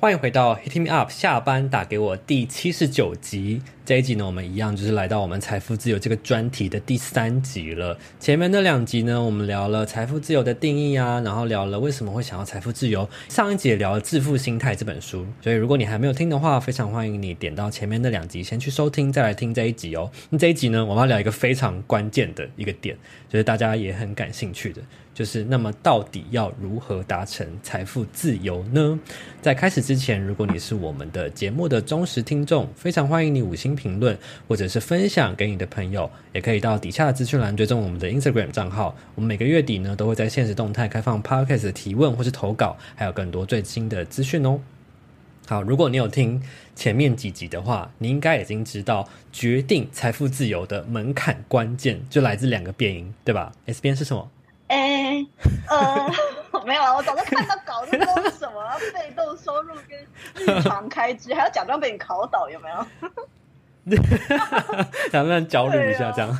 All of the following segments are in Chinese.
欢迎回到 Hitting Me Up 下班打给我第七十九集。这一集呢，我们一样就是来到我们财富自由这个专题的第三集了。前面那两集呢，我们聊了财富自由的定义啊，然后聊了为什么会想要财富自由。上一集也聊了《致富心态》这本书，所以如果你还没有听的话，非常欢迎你点到前面那两集先去收听，再来听这一集哦。那这一集呢，我们要聊一个非常关键的一个点，就是大家也很感兴趣的，就是那么到底要如何达成财富自由呢？在开始之前，如果你是我们的节目的忠实听众，非常欢迎你五星评论或者是分享给你的朋友，也可以到底下的资讯栏追踪我们的 Instagram 账号。我们每个月底呢都会在限时动态开放 Podcast 的提问或是投稿，还有更多最新的资讯哦。好，如果你有听前面几集的话，你应该已经知道决定财富自由的门槛关键就来自两个变因，对吧？S 编是什么？哎、欸，呃，没有啊，我早就看到稿子说是什么被动收入跟日常开支，还要假装被你考倒，有没有？想让焦虑一下，这样。啊、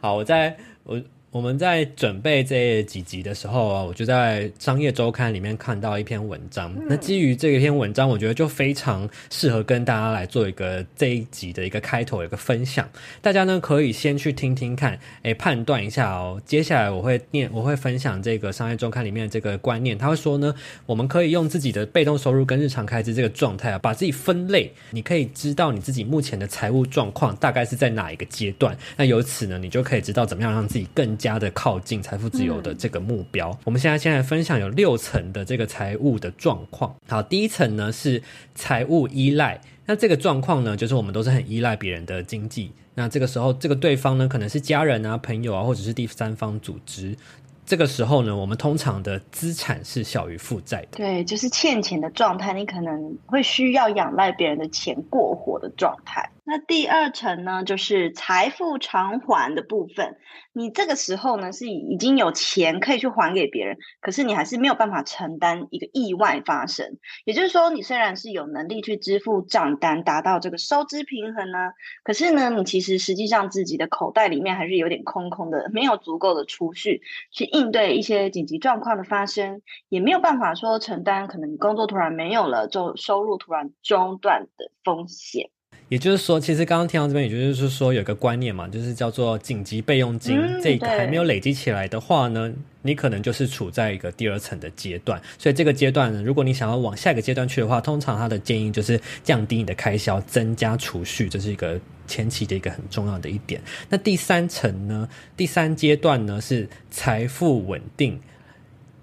好，我在我。我们在准备这几集的时候啊，我就在商业周刊里面看到一篇文章。那基于这一篇文章，我觉得就非常适合跟大家来做一个这一集的一个开头，一个分享。大家呢可以先去听听看，哎，判断一下哦。接下来我会念，我会分享这个商业周刊里面的这个观念。他会说呢，我们可以用自己的被动收入跟日常开支这个状态啊，把自己分类。你可以知道你自己目前的财务状况大概是在哪一个阶段。那由此呢，你就可以知道怎么样让自己更加的靠近财富自由的这个目标。嗯、我们现在先来分享有六层的这个财务的状况。好，第一层呢是财务依赖。那这个状况呢，就是我们都是很依赖别人的经济。那这个时候，这个对方呢，可能是家人啊、朋友啊，或者是第三方组织。这个时候呢，我们通常的资产是小于负债的。对，就是欠钱的状态，你可能会需要仰赖别人的钱过活的状态。那第二层呢，就是财富偿还的部分。你这个时候呢，是已经有钱可以去还给别人，可是你还是没有办法承担一个意外发生。也就是说，你虽然是有能力去支付账单，达到这个收支平衡呢，可是呢，你其实实际上自己的口袋里面还是有点空空的，没有足够的储蓄去应对一些紧急状况的发生，也没有办法说承担可能工作突然没有了，就收入突然中断的风险。也就是说，其实刚刚听到这边，也就是说有一个观念嘛，就是叫做紧急备用金，嗯、这个还没有累积起来的话呢，你可能就是处在一个第二层的阶段。所以这个阶段呢，如果你想要往下一个阶段去的话，通常他的建议就是降低你的开销，增加储蓄，这是一个前期的一个很重要的一点。那第三层呢，第三阶段呢是财富稳定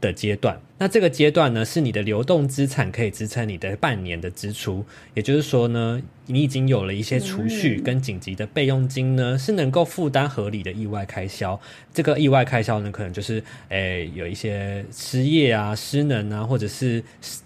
的阶段。那这个阶段呢，是你的流动资产可以支撑你的半年的支出，也就是说呢，你已经有了一些储蓄跟紧急的备用金呢，是能够负担合理的意外开销。这个意外开销呢，可能就是诶有一些失业啊、失能啊，或者是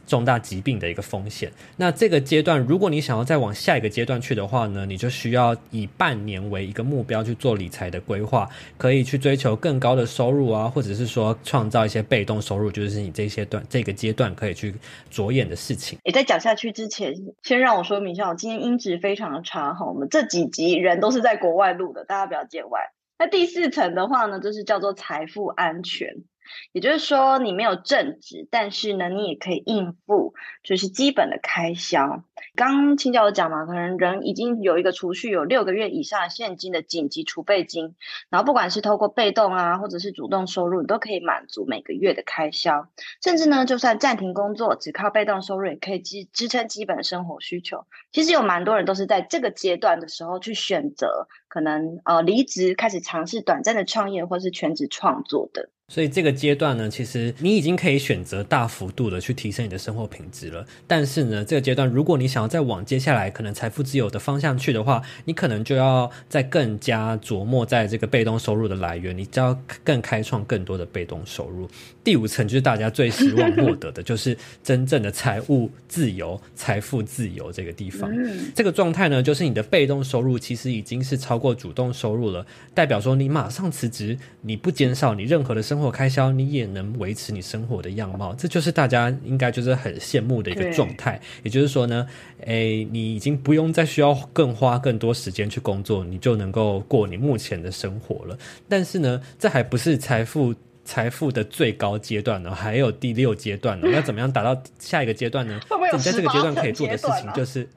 重大疾病的一个风险。那这个阶段，如果你想要再往下一个阶段去的话呢，你就需要以半年为一个目标去做理财的规划，可以去追求更高的收入啊，或者是说创造一些被动收入，就是你这。些段这个阶段可以去着眼的事情。诶，在讲下去之前，先让我说明一下，我今天质非常差哈。我们这几集人都是在国外录的，大家不要见外。那第四层的话呢，就是叫做财富安全。也就是说，你没有正职，但是呢，你也可以应付，就是基本的开销。刚请教我讲嘛，可能人已经有一个储蓄有六个月以上现金的紧急储备金，然后不管是透过被动啊，或者是主动收入，你都可以满足每个月的开销。甚至呢，就算暂停工作，只靠被动收入也可以支支撑基本的生活需求。其实有蛮多人都是在这个阶段的时候去选择，可能呃离职开始尝试短暂的创业或是全职创作的。所以这个阶段呢，其实你已经可以选择大幅度的去提升你的生活品质了。但是呢，这个阶段如果你想要再往接下来可能财富自由的方向去的话，你可能就要再更加琢磨在这个被动收入的来源，你就要更开创更多的被动收入。第五层就是大家最希望获得的，就是真正的财务自由、财富自由这个地方。这个状态呢，就是你的被动收入其实已经是超过主动收入了，代表说你马上辞职，你不减少你任何的生活开销，你也能维持你生活的样貌，这就是大家应该就是很羡慕的一个状态。也就是说呢，诶，你已经不用再需要更花更多时间去工作，你就能够过你目前的生活了。但是呢，这还不是财富财富的最高阶段呢，还有第六阶段呢。要怎么样达到下一个阶段呢？你在这个阶段可以做的事情就是。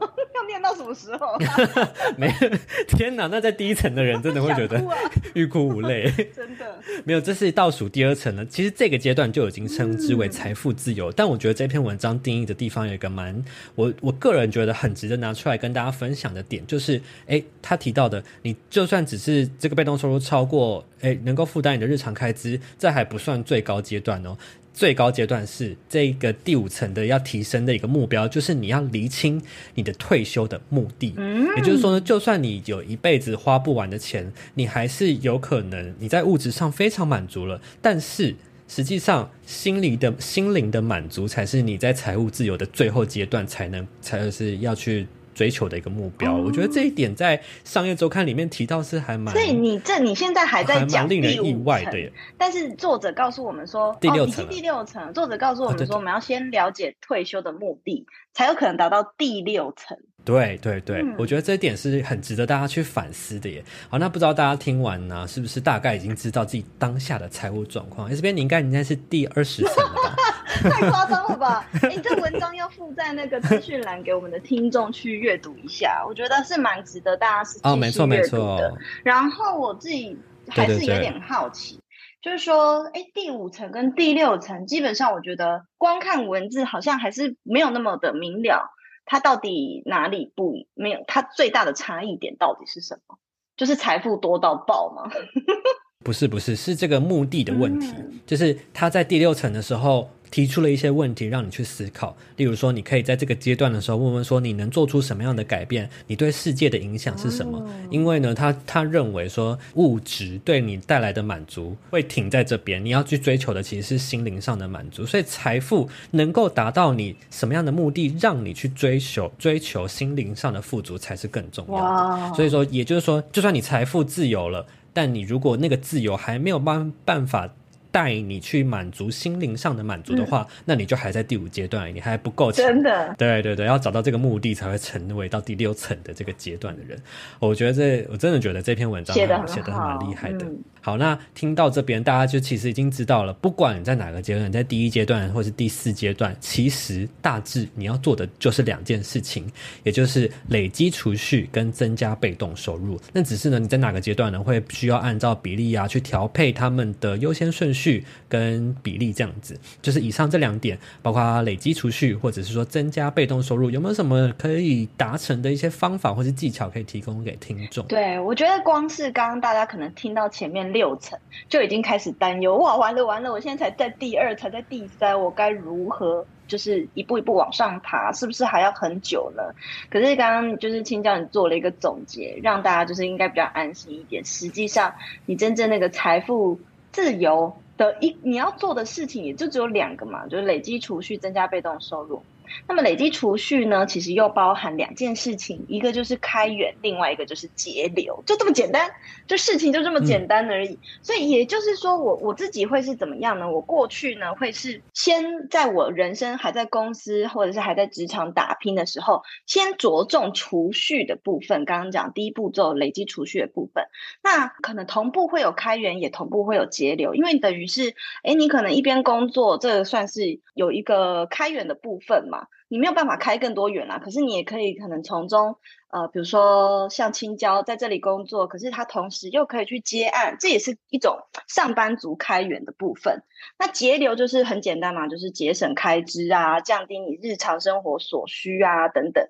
到什么时候？没，天哪！那在第一层的人真的会觉得 欲哭无泪。真的没有，这是倒数第二层了。其实这个阶段就已经称之为财富自由。嗯、但我觉得这篇文章定义的地方有一个蛮我我个人觉得很值得拿出来跟大家分享的点，就是哎，他提到的，你就算只是这个被动收入超过哎，能够负担你的日常开支，这还不算最高阶段哦。最高阶段是这个第五层的要提升的一个目标，就是你要厘清你的退休的目的。嗯，也就是说呢，就算你有一辈子花不完的钱，你还是有可能你在物质上非常满足了，但是实际上心灵的心灵的满足才是你在财务自由的最后阶段才能才是要去。追求的一个目标，嗯，我觉得这一点在商业周刊里面提到是还蛮，所以你这你现在还在讲令人意外的耶，但是作者告诉我们说第六层，哦，第六层，作者告诉我们说，我们要先了解退休的目的，才有可能达到第六层。对对对，嗯，我觉得这一点是很值得大家去反思的耶。好，那不知道大家听完呢，是不是大概已经知道自己当下的财务状况？这边你应该应该是第二十层了吧？太夸张了吧？哎，这文章要附在那个资讯栏给我们的听众去阅读一下，我觉得是蛮值得大家是哦，没错没错。然后我自己还是有点好奇，对对对，就是说，哎，第五层跟第六层，基本上我觉得光看文字好像还是没有那么的明了。它到底哪里不没有？它最大的差异点到底是什么？就是财富多到爆吗？不是，不是，是这个目的的问题。嗯、就是他在第六层的时候。提出了一些问题让你去思考，例如说，你可以在这个阶段的时候问问说，你能做出什么样的改变？你对世界的影响是什么？因为呢，他他认为说，物质对你带来的满足会停在这边，你要去追求的其实是心灵上的满足。所以，财富能够达到你什么样的目的，让你去追求追求心灵上的富足才是更重要的。所以说，也就是说，就算你财富自由了，但你如果那个自由还没有办办法。带你去满足心灵上的满足的话，嗯，那你就还在第五阶段，你还不够强。真的，对对对，要找到这个目的，才会成为到第六层的这个阶段的人。我觉得这，我真的觉得这篇文章写的写的还蛮厉害的。嗯好，那听到这边，大家就其实已经知道了，不管你在哪个阶段，在第一阶段或是第四阶段，其实大致你要做的就是两件事情，也就是累积储蓄跟增加被动收入。那只是呢，你在哪个阶段呢，会需要按照比例啊去调配他们的优先顺序序跟比例这样子。就是以上这两点，包括累积储蓄或者是说增加被动收入，有没有什么可以达成的一些方法或是技巧可以提供给听众？对，我觉得光是刚刚大家可能听到前面。六层就已经开始担忧哇，完了完了，我现在才在第二，才在第三，我该如何就是一步一步往上爬？是不是还要很久呢？可是刚刚就是青椒你做了一个总结，让大家就是应该比较安心一点。实际上，你真正那个财富自由的一你要做的事情，也就只有两个嘛，就是累积储蓄，增加被动收入。那么累积储蓄呢，其实又包含两件事情，一个就是开源，另外一个就是节流，就这么简单，就事情就这么简单而已。嗯、所以也就是说我，我我自己会是怎么样呢？我过去呢会是先在我人生还在公司或者是还在职场打拼的时候，先着重储蓄的部分。刚刚讲第一步骤累积储蓄的部分，那可能同步会有开源，也同步会有节流，因为等于是，哎，你可能一边工作，这个算是有一个开源的部分嘛。你没有办法开更多远啦，可是你也可以可能从中，呃，比如说像青椒在这里工作，可是他同时又可以去接案，这也是一种上班族开源的部分。那节流就是很简单嘛，就是节省开支啊，降低你日常生活所需啊等等。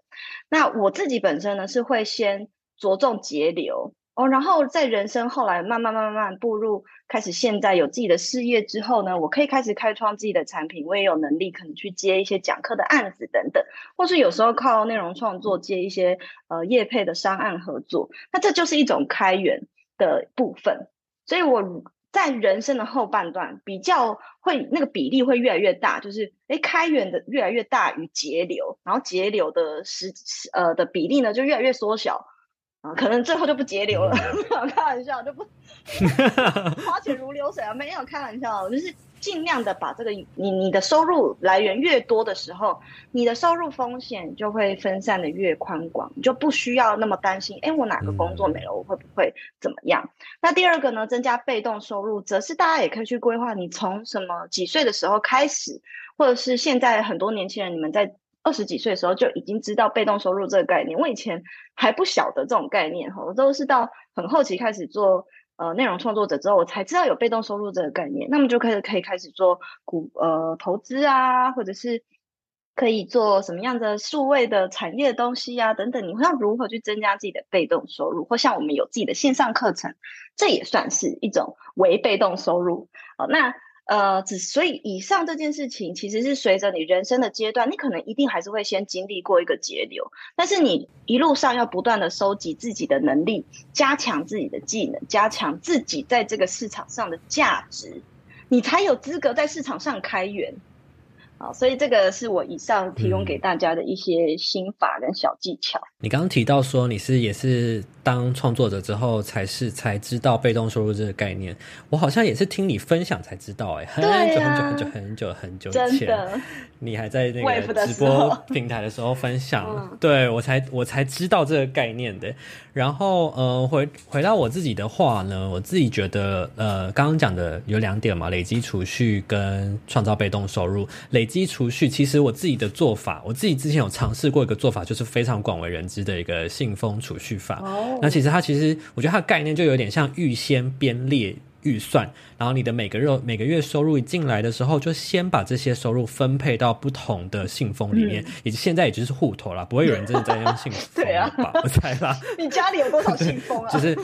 那我自己本身呢是会先着重节流。哦，然后在人生后来慢慢慢慢步入开始，现在有自己的事业之后呢，我可以开始开创自己的产品，我也有能力可能去接一些讲课的案子等等，或是有时候靠内容创作接一些呃业配的商案合作，那这就是一种开源的部分。所以我在人生的后半段比较会那个比例会越来越大，就是诶开源的越来越大于节流，然后节流的时呃的比例呢就越来越缩小。啊，可能最后就不节流了，开玩笑，就不 花钱如流水啊，没有开玩笑，就是尽量的把这个你你的收入来源越多的时候，你的收入风险就会分散的越宽广，你就不需要那么担心，哎，我哪个工作没了，我会不会怎么样？嗯、那第二个呢，增加被动收入，则是大家也可以去规划，你从什么几岁的时候开始，或者是现在很多年轻人，你们在。二十几岁的时候就已经知道被动收入这个概念，我以前还不晓得这种概念哈，我都是到很后期开始做呃内容创作者之后，我才知道有被动收入这个概念。那么就可以可以开始做股呃投资啊，或者是可以做什么样的数位的产业的东西啊等等。你会要如何去增加自己的被动收入？或像我们有自己的线上课程，这也算是一种为被动收入。好，那。呃，只所以以上这件事情，其实是随着你人生的阶段，你可能一定还是会先经历过一个节流，但是你一路上要不断的收集自己的能力，加强自己的技能，加强自己在这个市场上的价值，你才有资格在市场上开源。好，所以这个是我以上提供给大家的一些心法跟小技巧。嗯、你刚刚提到说你是也是当创作者之后才是才知道被动收入这个概念，我好像也是听你分享才知道、欸，哎、啊，很久很久很久很久很久以前，你还在那个直播平台的时候分享，嗯、对我才我才知道这个概念的。然后呃，回回到我自己的话呢，我自己觉得呃，刚刚讲的有两点嘛，累积储蓄跟创造被动收入，累。累积储蓄，其实我自己的做法，我自己之前有尝试过一个做法，就是非常广为人知的一个信封储蓄法。Oh. 那其实它其实，我觉得它的概念就有点像预先编列预算，然后你的每个月每个月收入一进来的时候，就先把这些收入分配到不同的信封里面，以、嗯、及现在也就是户头啦，不会有人真的在用信封 对啊，我猜啦。你家里有多少信封啊？就是，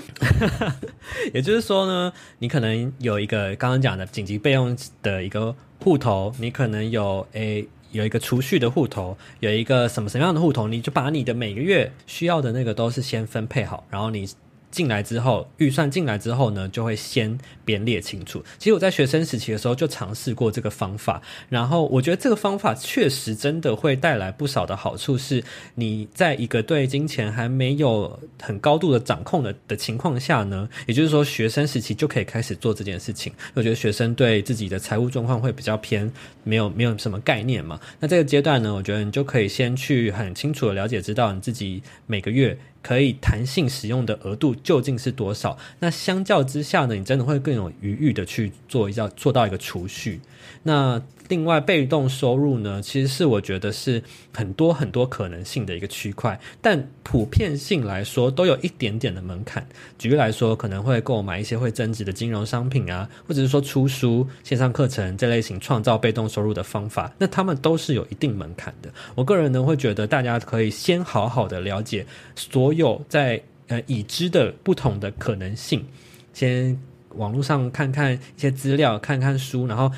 也就是说呢，你可能有一个刚刚讲的紧急备用的一个。户头，你可能有诶、欸，有一个储蓄的户头，有一个什么什么样的户头，你就把你的每个月需要的那个都是先分配好，然后你。进来之后，预算进来之后呢，就会先编列清楚。其实我在学生时期的时候就尝试过这个方法，然后我觉得这个方法确实真的会带来不少的好处。是你在一个对金钱还没有很高度的掌控的的情况下呢，也就是说学生时期就可以开始做这件事情。我觉得学生对自己的财务状况会比较偏没有没有什么概念嘛。那这个阶段呢，我觉得你就可以先去很清楚的了解，知道你自己每个月。可以弹性使用的额度究竟是多少？那相较之下呢，你真的会更有余裕的去做一下，做到一个储蓄。那另外，被动收入呢，其实是我觉得是很多很多可能性的一个区块，但普遍性来说都有一点点的门槛。举例来说，可能会购买一些会增值的金融商品啊，或者是说出书、线上课程这类型创造被动收入的方法，那他们都是有一定门槛的。我个人呢会觉得，大家可以先好好的了解所有在呃已知的不同的可能性，先网络上看看一些资料，看看书，然后。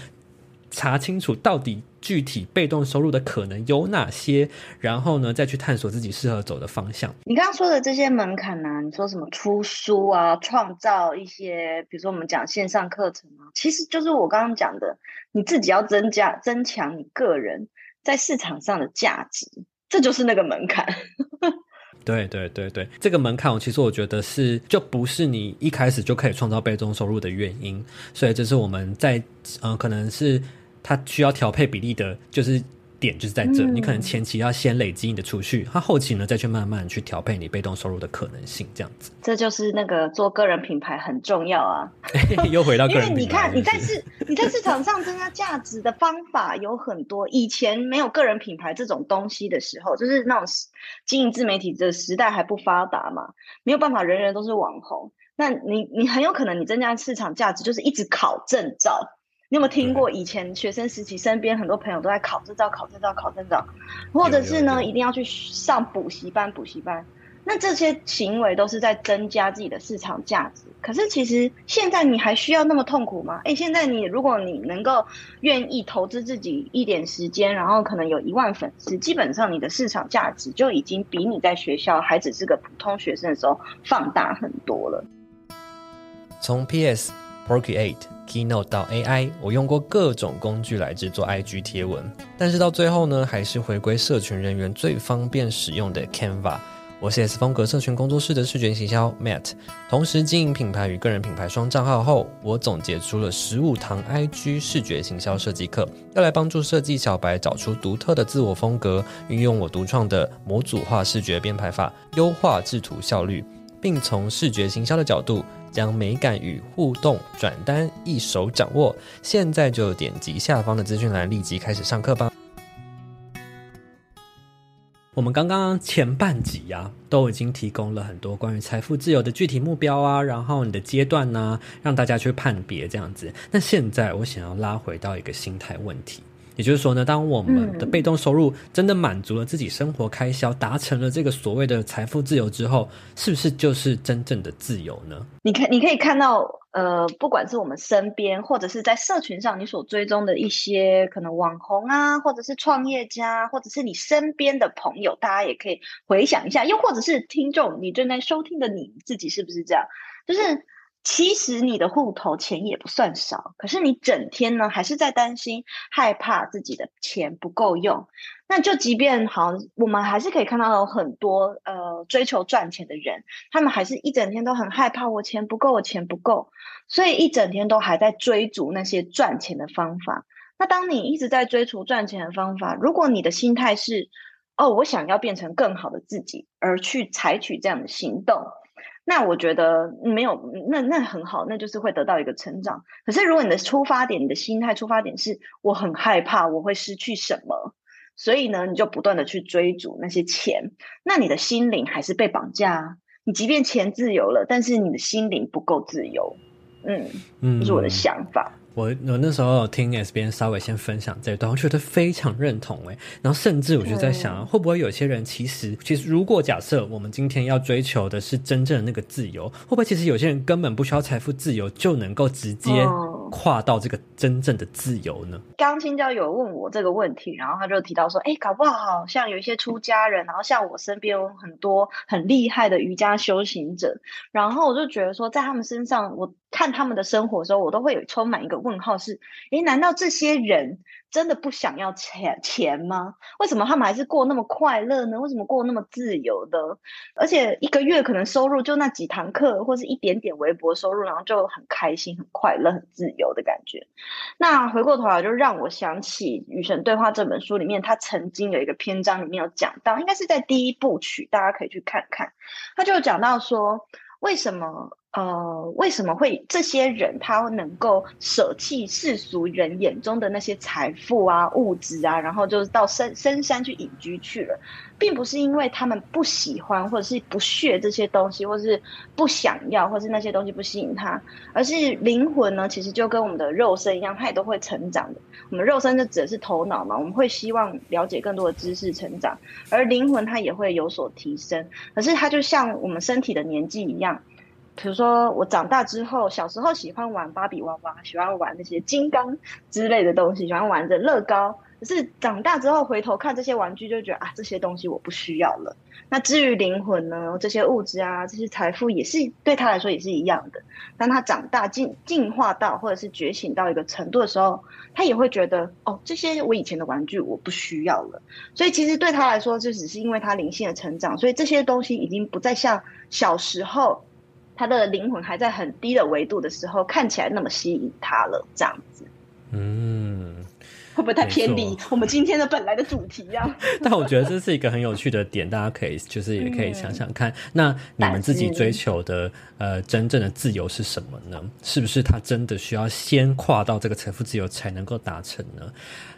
查清楚到底具体被动收入的可能有哪些，然后呢，再去探索自己适合走的方向。你刚刚说的这些门槛呢、啊？你说什么出书啊，创造一些，比如说我们讲线上课程啊，其实就是我刚刚讲的，你自己要增加、增强你个人在市场上的价值，这就是那个门槛。对对对对，这个门槛，我其实我觉得是就不是你一开始就可以创造被动收入的原因，所以这是我们在呃，可能是。它需要调配比例的，就是点就是在这，嗯、你可能前期要先累积你的储蓄，它后期呢再去慢慢去调配你被动收入的可能性，这样子。这就是那个做个人品牌很重要啊！又回到个人品牌，因为你看你在市你在市场上增加价值的方法有很多，以前没有个人品牌这种东西的时候，就是那种经营自媒体的时代还不发达嘛，没有办法人人都是网红，那你你很有可能你增加市场价值就是一直考证照。你有没有听过以前学生时期，身边很多朋友都在考证照、考证照、考证照，或者是呢，一定要去上补习班、补习班。那这些行为都是在增加自己的市场价值。可是其实现在你还需要那么痛苦吗？诶，现在你如果你能够愿意投资自己一点时间，然后可能有一万粉丝，基本上你的市场价值就已经比你在学校还只是个普通学生的时候放大很多了。从 PS、Procreate、Keynote 到 AI，我用过各种工具来制作 IG 贴文，但是到最后呢，还是回归社群人员最方便使用的 Canva。我是 S 风格社群工作室的视觉行销 Matt，同时经营品牌与个人品牌双账号后，我总结出了十五堂 IG 视觉行销设计课，要来帮助设计小白找出独特的自我风格，运用我独创的模组化视觉编排法，优化制图效率，并从视觉行销的角度将美感与互动转单一手掌握。现在就点击下方的资讯栏，立即开始上课吧。我们刚刚前半集呀、啊，都已经提供了很多关于财富自由的具体目标啊，然后你的阶段呢、让大家去判别这样子。那现在我想要拉回到一个心态问题。也就是说呢，当我们的被动收入真的满足了自己生活开销，达成了这个所谓的财富自由之后，是不是就是真正的自由呢？你看，你可以看到，呃，不管是我们身边，或者是在社群上你所追踪的一些可能网红啊，或者是创业家，或者是你身边的朋友，大家也可以回想一下，又或者是听众，你正在收听的你自己是不是这样？就是。其实你的户头钱也不算少，可是你整天呢还是在担心、害怕自己的钱不够用。那就即便好，我们还是可以看到有很多呃追求赚钱的人，他们还是一整天都很害怕，我钱不够，我钱不够，所以一整天都还在追逐那些赚钱的方法。那当你一直在追逐赚钱的方法，如果你的心态是哦，我想要变成更好的自己，而去采取这样的行动。那我觉得没有，那那很好，那就是会得到一个成长。可是如果你的出发点、你的心态出发点是我很害怕我会失去什么，所以呢，你就不断的去追逐那些钱，那你的心灵还是被绑架啊。你即便钱自由了，但是你的心灵不够自由。嗯嗯，这是我的想法。我我那时候有听 S 边稍微先分享这一段，我觉得非常认同诶，然后甚至我就在想，嗯、会不会有些人其实其实如果假设我们今天要追求的是真正的那个自由，会不会其实有些人根本不需要财富自由就能够直接跨到这个真正的自由呢？刚青椒有问我这个问题，然后他就提到说，哎，搞不好像有一些出家人，然后像我身边有很多很厉害的瑜伽修行者，然后我就觉得说，在他们身上我。看他们的生活的时候，我都会有充满一个问号：是，诶，难道这些人真的不想要钱钱吗？为什么他们还是过那么快乐呢？为什么过那么自由的？而且一个月可能收入就那几堂课，或是一点点微薄收入，然后就很开心、很快乐、很自由的感觉。那回过头来，就让我想起《与神对话》这本书里面，他曾经有一个篇章里面有讲到，应该是在第一部曲，大家可以去看看。他就讲到说，为什么？呃，为什么会这些人他能够舍弃世俗人眼中的那些财富啊、物质啊，然后就是到深深山去隐居去了，并不是因为他们不喜欢或者是不屑这些东西，或者是不想要，或是那些东西不吸引他，而是灵魂呢，其实就跟我们的肉身一样，它也都会成长的。我们肉身就指的是头脑嘛，我们会希望了解更多的知识成长，而灵魂它也会有所提升。可是它就像我们身体的年纪一样。比如说，我长大之后，小时候喜欢玩芭比娃娃，喜欢玩那些金刚之类的东西，喜欢玩着乐高。可是长大之后回头看这些玩具，就觉得啊，这些东西我不需要了。那至于灵魂呢？这些物质啊，这些财富也是对他来说也是一样的。当他长大进进化到或者是觉醒到一个程度的时候，他也会觉得哦，这些我以前的玩具我不需要了。所以其实对他来说，就只是因为他灵性的成长，所以这些东西已经不再像小时候。他的灵魂还在很低的维度的时候，看起来那么吸引他了，这样子。嗯，会不会太偏离我们今天的本来的主题呀？但我觉得这是一个很有趣的点，大家可以就是也可以想想看，嗯、那你们自己追求的呃真正的自由是什么呢？是不是他真的需要先跨到这个财富自由才能够达成呢？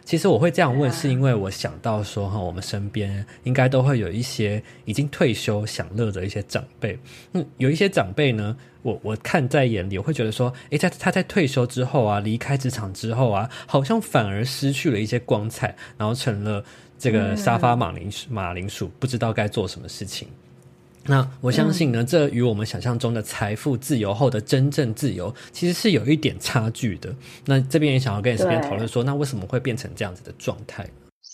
其实我会这样问，是因为我想到说哈，我们身边应该都会有一些已经退休享乐的一些长辈。嗯，有一些长辈呢，我我看在眼里，我会觉得说，诶，在他在退休之后啊，离开职场之后啊，好像反而失去了一些光彩，然后成了这个沙发马铃马铃薯，不知道该做什么事情。那我相信呢，这与我们想象中的财富自由后的真正自由，其实是有一点差距的。那这边也想要跟你这边讨论说，那为什么会变成这样子的状态？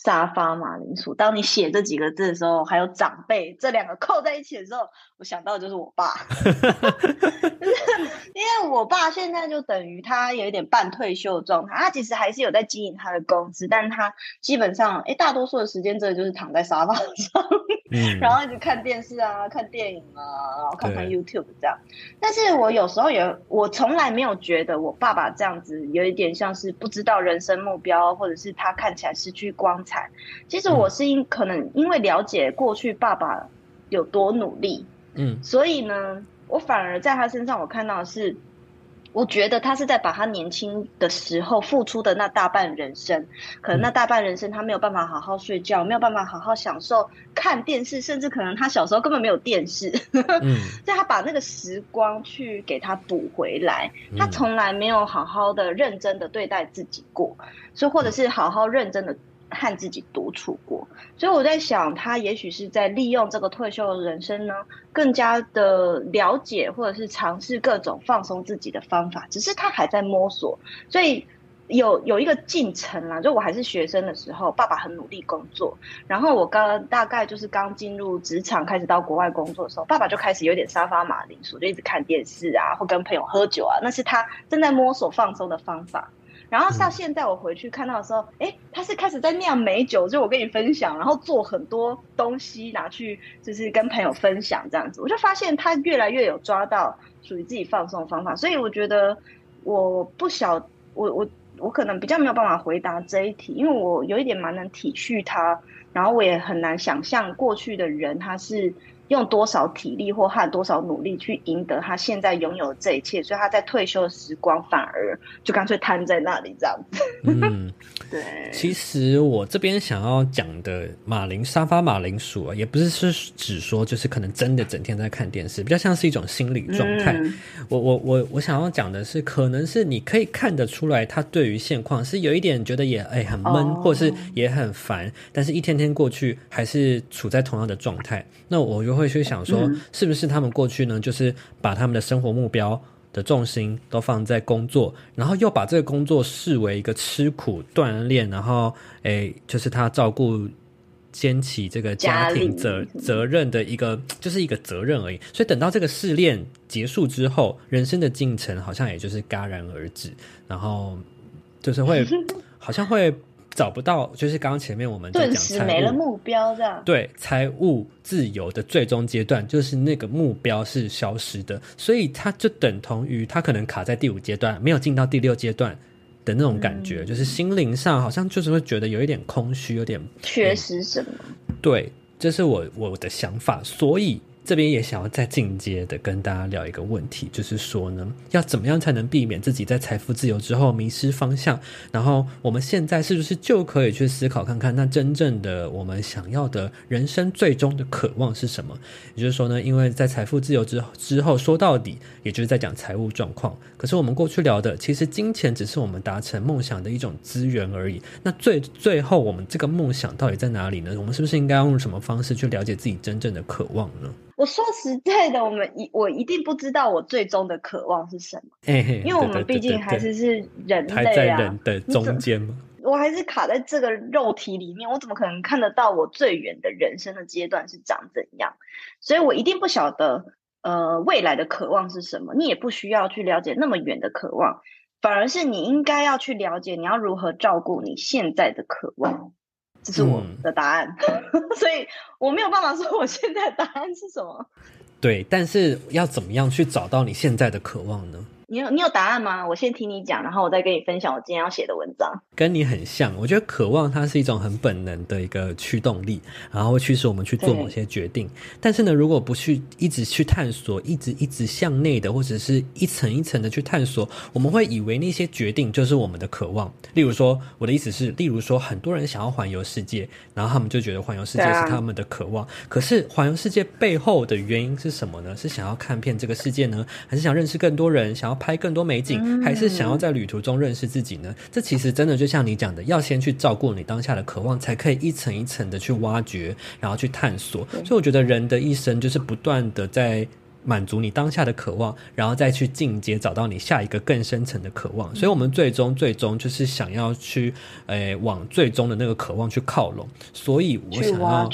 沙发马铃薯。当你写这几个字的时候，还有长辈这两个扣在一起的时候，我想到的就是我爸，就是因为我爸现在就等于他有一点半退休的状态，他其实还是有在经营他的公司，但他基本上，哎，大多数的时间真的就是躺在沙发上，嗯、然后一直看电视啊，看电影啊，然后看看 YouTube 这样。但是我有时候也，我从来没有觉得我爸爸这样子有一点像是不知道人生目标，或者是他看起来失去光彩。其实我是因可能因为了解过去爸爸有多努力。嗯，所以呢，我反而在他身上，我看到的是，我觉得他是在把他年轻的时候付出的那大半人生，可能那大半人生他没有办法好好睡觉，没有办法好好享受看电视，甚至可能他小时候根本没有电视，嗯，所以他把那个时光去给他补回来，他从来没有好好的认真的对待自己过，所以或者是好好认真的。和自己独处过，所以我在想，他也许是在利用这个退休的人生呢，更加的了解或者是尝试各种放松自己的方法。只是他还在摸索，所以有有一个进程啦。就我还是学生的时候，爸爸很努力工作，然后我刚大概就是刚进入职场，开始到国外工作的时候，爸爸就开始有点沙发马铃薯，就一直看电视啊，或跟朋友喝酒啊，那是他正在摸索放松的方法。然后到现在我回去看到的时候，哎、嗯，他是开始在酿美酒，就我跟你分享，然后做很多东西拿去，就是跟朋友分享这样子，我就发现他越来越有抓到属于自己放松的方法，所以我觉得我不晓，我我我可能比较没有办法回答这一题，因为我有一点蛮能体恤他，然后我也很难想象过去的人他是。用多少体力或和多少努力去赢得他现在拥有的这一切，所以他在退休的时光反而就干脆瘫在那里这样子。嗯，对。其实我这边想要讲的马铃沙发马铃薯啊，也不是是只说就是可能真的整天在看电视，比较像是一种心理状态。嗯、我我我我想要讲的是，可能是你可以看得出来，他对于现况是有一点觉得也哎很闷，哦、或者是也很烦，但是一天天过去还是处在同样的状态。那我又。会去想说，是不是他们过去呢，就是把他们的生活目标的重心都放在工作，然后又把这个工作视为一个吃苦锻炼，然后诶，就是他照顾、肩起这个家庭责责任的一个，就是一个责任而已。所以等到这个试炼结束之后，人生的进程好像也就是戛然而止，然后就是会 好像会。找不到，就是刚刚前面我们在讲，没了目标，这样对财务自由的最终阶段，就是那个目标是消失的，所以它就等同于他可能卡在第五阶段，没有进到第六阶段的那种感觉，嗯、就是心灵上好像就是会觉得有一点空虚，有点缺失什么。对，这是我我的想法，所以。这边也想要再进阶的跟大家聊一个问题，就是说呢，要怎么样才能避免自己在财富自由之后迷失方向？然后我们现在是不是就可以去思考看看，那真正的我们想要的人生最终的渴望是什么？也就是说呢，因为在财富自由之之后，说到底，也就是在讲财务状况。可是我们过去聊的，其实金钱只是我们达成梦想的一种资源而已。那最最后，我们这个梦想到底在哪里呢？我们是不是应该用什么方式去了解自己真正的渴望呢？我说实在的，我们一我一定不知道我最终的渴望是什么，因为我们毕竟还是是人类啊，还在人的中间吗？我还是卡在这个肉体里面，我怎么可能看得到我最远的人生的阶段是长怎样？所以我一定不晓得，呃，未来的渴望是什么。你也不需要去了解那么远的渴望，反而是你应该要去了解，你要如何照顾你现在的渴望。这是我的答案，嗯、所以我没有办法说我现在的答案是什么。对，但是要怎么样去找到你现在的渴望呢？你有你有答案吗？我先听你讲，然后我再跟你分享我今天要写的文章。跟你很像，我觉得渴望它是一种很本能的一个驱动力，然后会驱使我们去做某些决定。但是呢，如果不去一直去探索，一直一直向内的，或者是一层一层的去探索，我们会以为那些决定就是我们的渴望。例如说，我的意思是，例如说，很多人想要环游世界，然后他们就觉得环游世界是他们的渴望。可是环游世界背后的原因是什么呢？是想要看遍这个世界呢，还是想认识更多人？想要要拍更多美景，嗯、还是想要在旅途中认识自己呢？这其实真的就像你讲的，要先去照顾你当下的渴望，才可以一层一层的去挖掘，然后去探索。所以我觉得人的一生就是不断的在。满足你当下的渴望，然后再去进阶，找到你下一个更深层的渴望。所以，我们最终最终就是想要去，诶、呃，往最终的那个渴望去靠拢。所以我想要，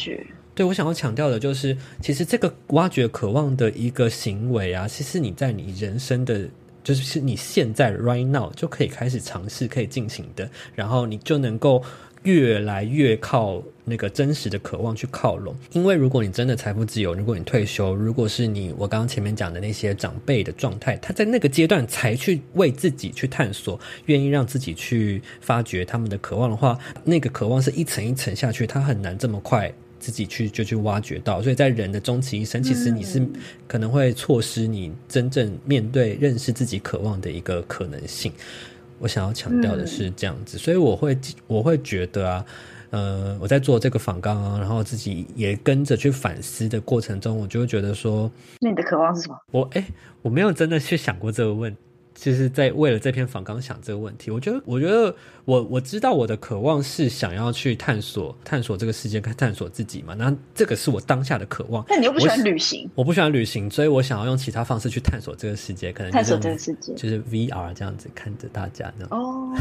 对，我想要强调的就是，其实这个挖掘渴望的一个行为啊，其实你在你人生的，就是你现在 right now 就可以开始尝试，可以进行的，然后你就能够。越来越靠那个真实的渴望去靠拢，因为如果你真的财富自由，如果你退休，如果是你我刚刚前面讲的那些长辈的状态，他在那个阶段才去为自己去探索，愿意让自己去发掘他们的渴望的话，那个渴望是一层一层下去，他很难这么快自己去就去挖掘到。所以在人的终其一生，其实你是可能会错失你真正面对认识自己渴望的一个可能性。我想要强调的是这样子，嗯、所以我会我会觉得啊，呃，我在做这个访纲啊，然后自己也跟着去反思的过程中，我就会觉得说，那你的渴望是什么？我哎，我没有真的去想过这个问题。就是在为了这篇访纲想这个问题，我觉得，我觉得我我知道我的渴望是想要去探索探索这个世界，跟探索自己嘛。那这个是我当下的渴望。那你又不喜欢旅行？我，我不喜欢旅行，所以我想要用其他方式去探索这个世界，可能探索这个世界，就是 VR 这样子看着大家呢。哦，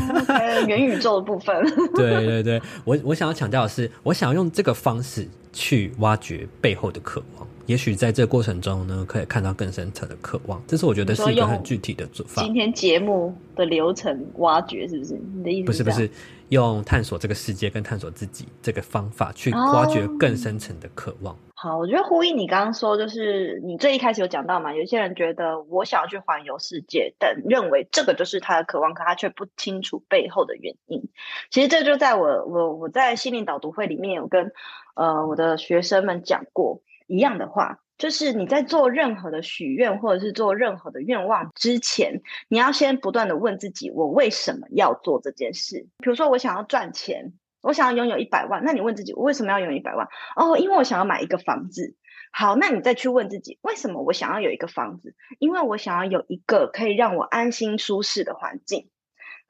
元宇宙的部分。对对对，我我想要强调的是，我想要用这个方式去挖掘背后的渴望。也许在这个过程中呢，可以看到更深层的渴望。这是我觉得是一个很具体的做法。今天节目的流程挖掘是不是？你的意思不是不是用探索这个世界跟探索自己这个方法去挖掘更深层的渴望。哦。好，我觉得呼应你刚刚说，就是你最一开始有讲到嘛，有些人觉得我想要去环游世界，但认为这个就是他的渴望，可他却不清楚背后的原因。其实这就在我我我在心灵导读会里面有跟呃我的学生们讲过。一样的话，就是你在做任何的许愿或者是做任何的愿望之前，你要先不断的问自己：我为什么要做这件事？比如说，我想要赚钱，我想要拥有一百万，那你问自己：我为什么要拥有一百万？哦，因为我想要买一个房子。好，那你再去问自己：为什么我想要有一个房子？因为我想要有一个可以让我安心舒适的环境。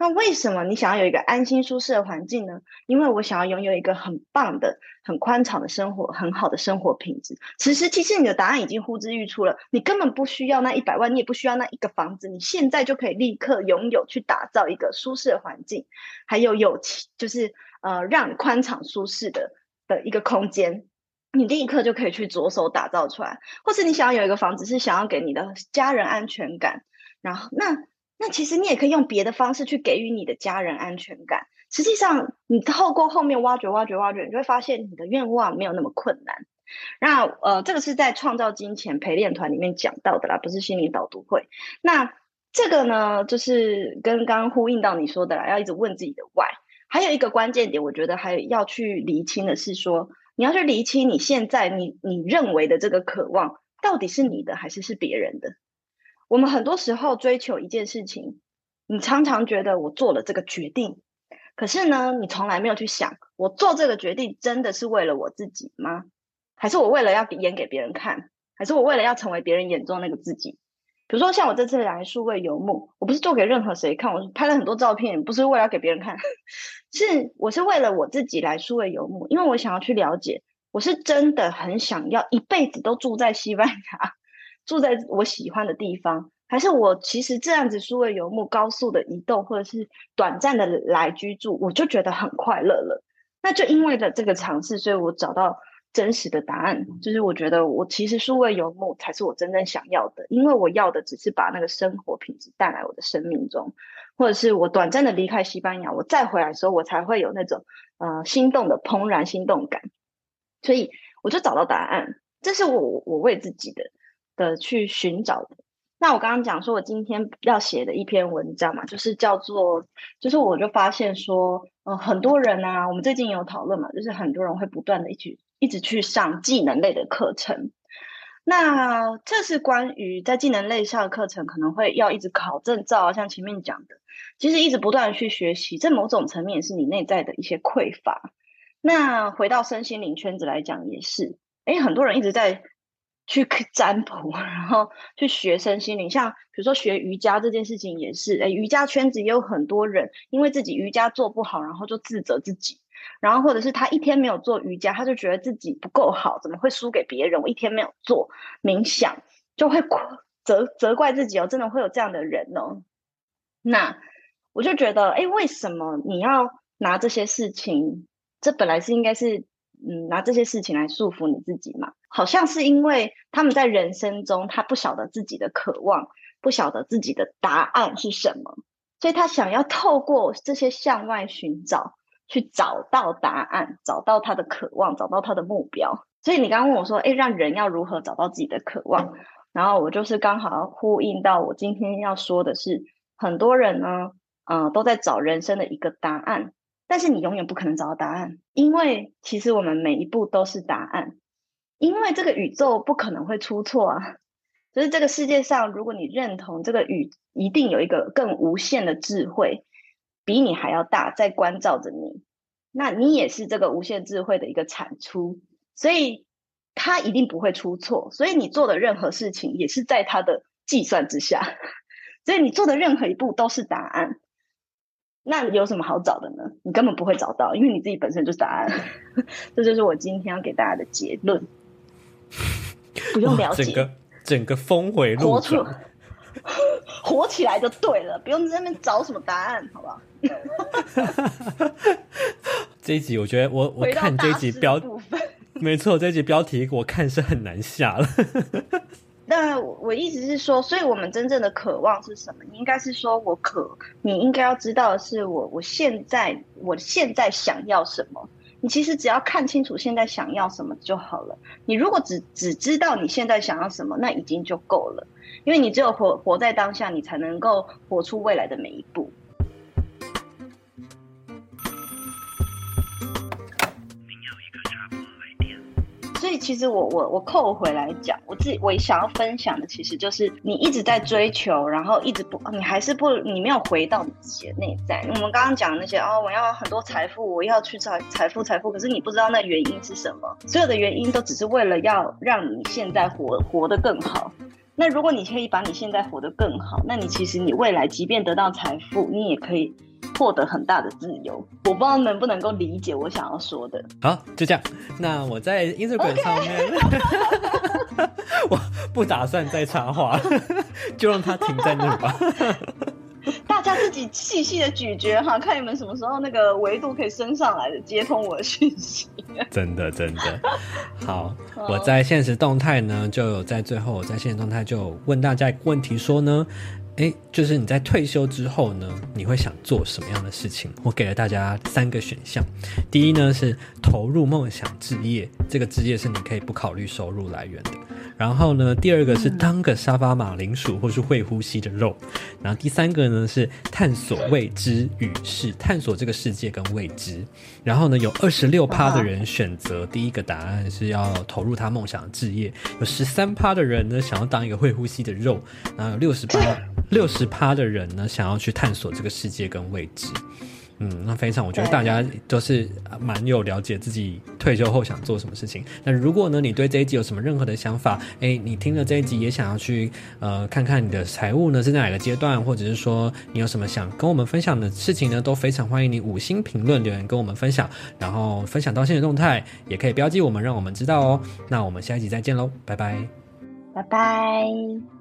那为什么你想要有一个安心舒适的环境呢？因为我想要拥有一个很棒的、很宽敞的生活，很好的生活品质。此时，其实你的答案已经呼之欲出了。你根本不需要那一百万，你也不需要那一个房子，你现在就可以立刻拥有，去打造一个舒适的环境，还有有就是呃让你宽敞舒适的的一个空间，你立刻就可以去着手打造出来。或是你想要有一个房子，是想要给你的家人安全感，然后那。那其实你也可以用别的方式去给予你的家人安全感。实际上，你透过后面挖掘、挖掘、挖掘，你就会发现你的愿望没有那么困难。那呃，这个是在创造金钱陪练团里面讲到的啦，不是心灵导读会。那这个呢，就是跟刚刚呼应到你说的啦，要一直问自己的 why。还有一个关键点，我觉得还要去厘清的是说，你要去厘清你现在你你认为的这个渴望，到底是你的还是是别人的。我们很多时候追求一件事情，你常常觉得我做了这个决定，可是呢，你从来没有去想，我做这个决定真的是为了我自己吗？还是我为了要演给别人看？还是我为了要成为别人眼中那个自己？比如说，像我这次来数位游牧，我不是做给任何谁看，我拍了很多照片，不是为了要给别人看，是我是为了我自己来数位游牧，因为我想要去了解，我是真的很想要一辈子都住在西班牙。住在我喜欢的地方，还是我其实这样子数位游牧、高速的移动，或者是短暂的来居住，我就觉得很快乐了。那就因为了这个尝试，所以我找到真实的答案，就是我觉得我其实数位游牧才是我真正想要的，因为我要的只是把那个生活品质带来我的生命中，或者是我短暂的离开西班牙，我再回来的时候，我才会有那种呃心动的怦然心动感。所以我就找到答案，这是我我为自己的。的去寻找的。那我刚刚讲说，我今天要写的一篇文章嘛，就是叫做，就是我就发现说，嗯、呃，很多人啊，我们最近有讨论嘛，就是很多人会不断的一直一直去上技能类的课程。那这是关于在技能类上的课程，可能会要一直考证照，像前面讲的，其实一直不断的去学习，这某种层面是你内在的一些匮乏。那回到身心灵圈子来讲，也是，诶，很多人一直在。去 占卜，然后去学身心灵。像比如说学瑜伽这件事情也是，诶，瑜伽圈子也有很多人因为自己瑜伽做不好，然后就自责自己。然后或者是他一天没有做瑜伽，他就觉得自己不够好，怎么会输给别人？我一天没有做冥想，就会 责责怪自己哦。真的会有这样的人哦。那我就觉得，诶，为什么你要拿这些事情？这本来是应该是。嗯，拿这些事情来束缚你自己嘛？好像是因为他们在人生中，他不晓得自己的渴望，不晓得自己的答案是什么，所以他想要透过这些向外寻找，去找到答案，找到他的渴望，找到他的目标。所以你刚刚问我说，诶，让人要如何找到自己的渴望？然后我就是刚好呼应到我今天要说的是，很多人呢，嗯、都在找人生的一个答案。但是你永远不可能找到答案，因为其实我们每一步都是答案，因为这个宇宙不可能会出错啊。就是这个世界上，如果你认同这个宇一定有一个更无限的智慧，比你还要大，在关照着你，那你也是这个无限智慧的一个产出，所以它一定不会出错。所以你做的任何事情也是在它的计算之下，所以你做的任何一步都是答案。那有什么好找的呢？你根本不会找到，因为你自己本身就是答案。这就是我今天要给大家的结论。不用了解，整个整个峰回路转，活，起来就对了，不用在那边找什么答案，好不好？这一集我觉得我 我看这一集标，没错，这一集标题我看是很难下了。那我意思是说，所以我们真正的渴望是什么？你应该是说我渴，你应该要知道的是我我现在我现在想要什么。你其实只要看清楚现在想要什么就好了。你如果只只知道你现在想要什么，那已经就够了，因为你只有活活在当下，你才能够活出未来的每一步。以其实我我我扣回来讲，我自己我想要分享的，其实就是你一直在追求，然后一直不，你还是不，你没有回到你自己的内在。我们刚刚讲那些哦，我要很多财富，我要去找财富财富，可是你不知道那原因是什么。所有的原因都只是为了要让你现在活活得更好。那如果你可以把你现在活得更好，那你其实你未来即便得到财富，你也可以。获得很大的自由，我不知道能不能够理解我想要说的。好，就这样。那我在 Instagram 上面. 我不打算再插话，就让它停在那吧。大家自己细细的咀嚼哈，看你们什么时候那个维度可以升上来的，接通我的讯息。真的，真的。好，我在现实动态呢，就有在最后，我在现实动态就有问大家一个问题说呢。诶，就是你在退休之后呢，你会想做什么样的事情？我给了大家三个选项。第一呢是投入梦想置业，这个置业是你可以不考虑收入来源的。然后呢，第二个是当个沙发马铃薯或是会呼吸的肉。然后第三个呢是探索未知与世，探索这个世界跟未知。然后呢，有二十六趴的人选择第一个答案是要投入他梦想的置业，有十三趴的人呢想要当一个会呼吸的肉，然后有六十趴。六十趴的人呢，想要去探索这个世界跟未知，嗯，那非常，我觉得大家都是蛮有了解自己退休后想做什么事情。那如果呢，你对这一集有什么任何的想法，诶，你听了这一集也想要去呃看看你的财务呢是在哪个阶段，或者是说你有什么想跟我们分享的事情呢，都非常欢迎你五星评论留言跟我们分享，然后分享到现实动态，也可以标记我们，让我们知道哦。那我们下一集再见喽，拜拜，拜拜。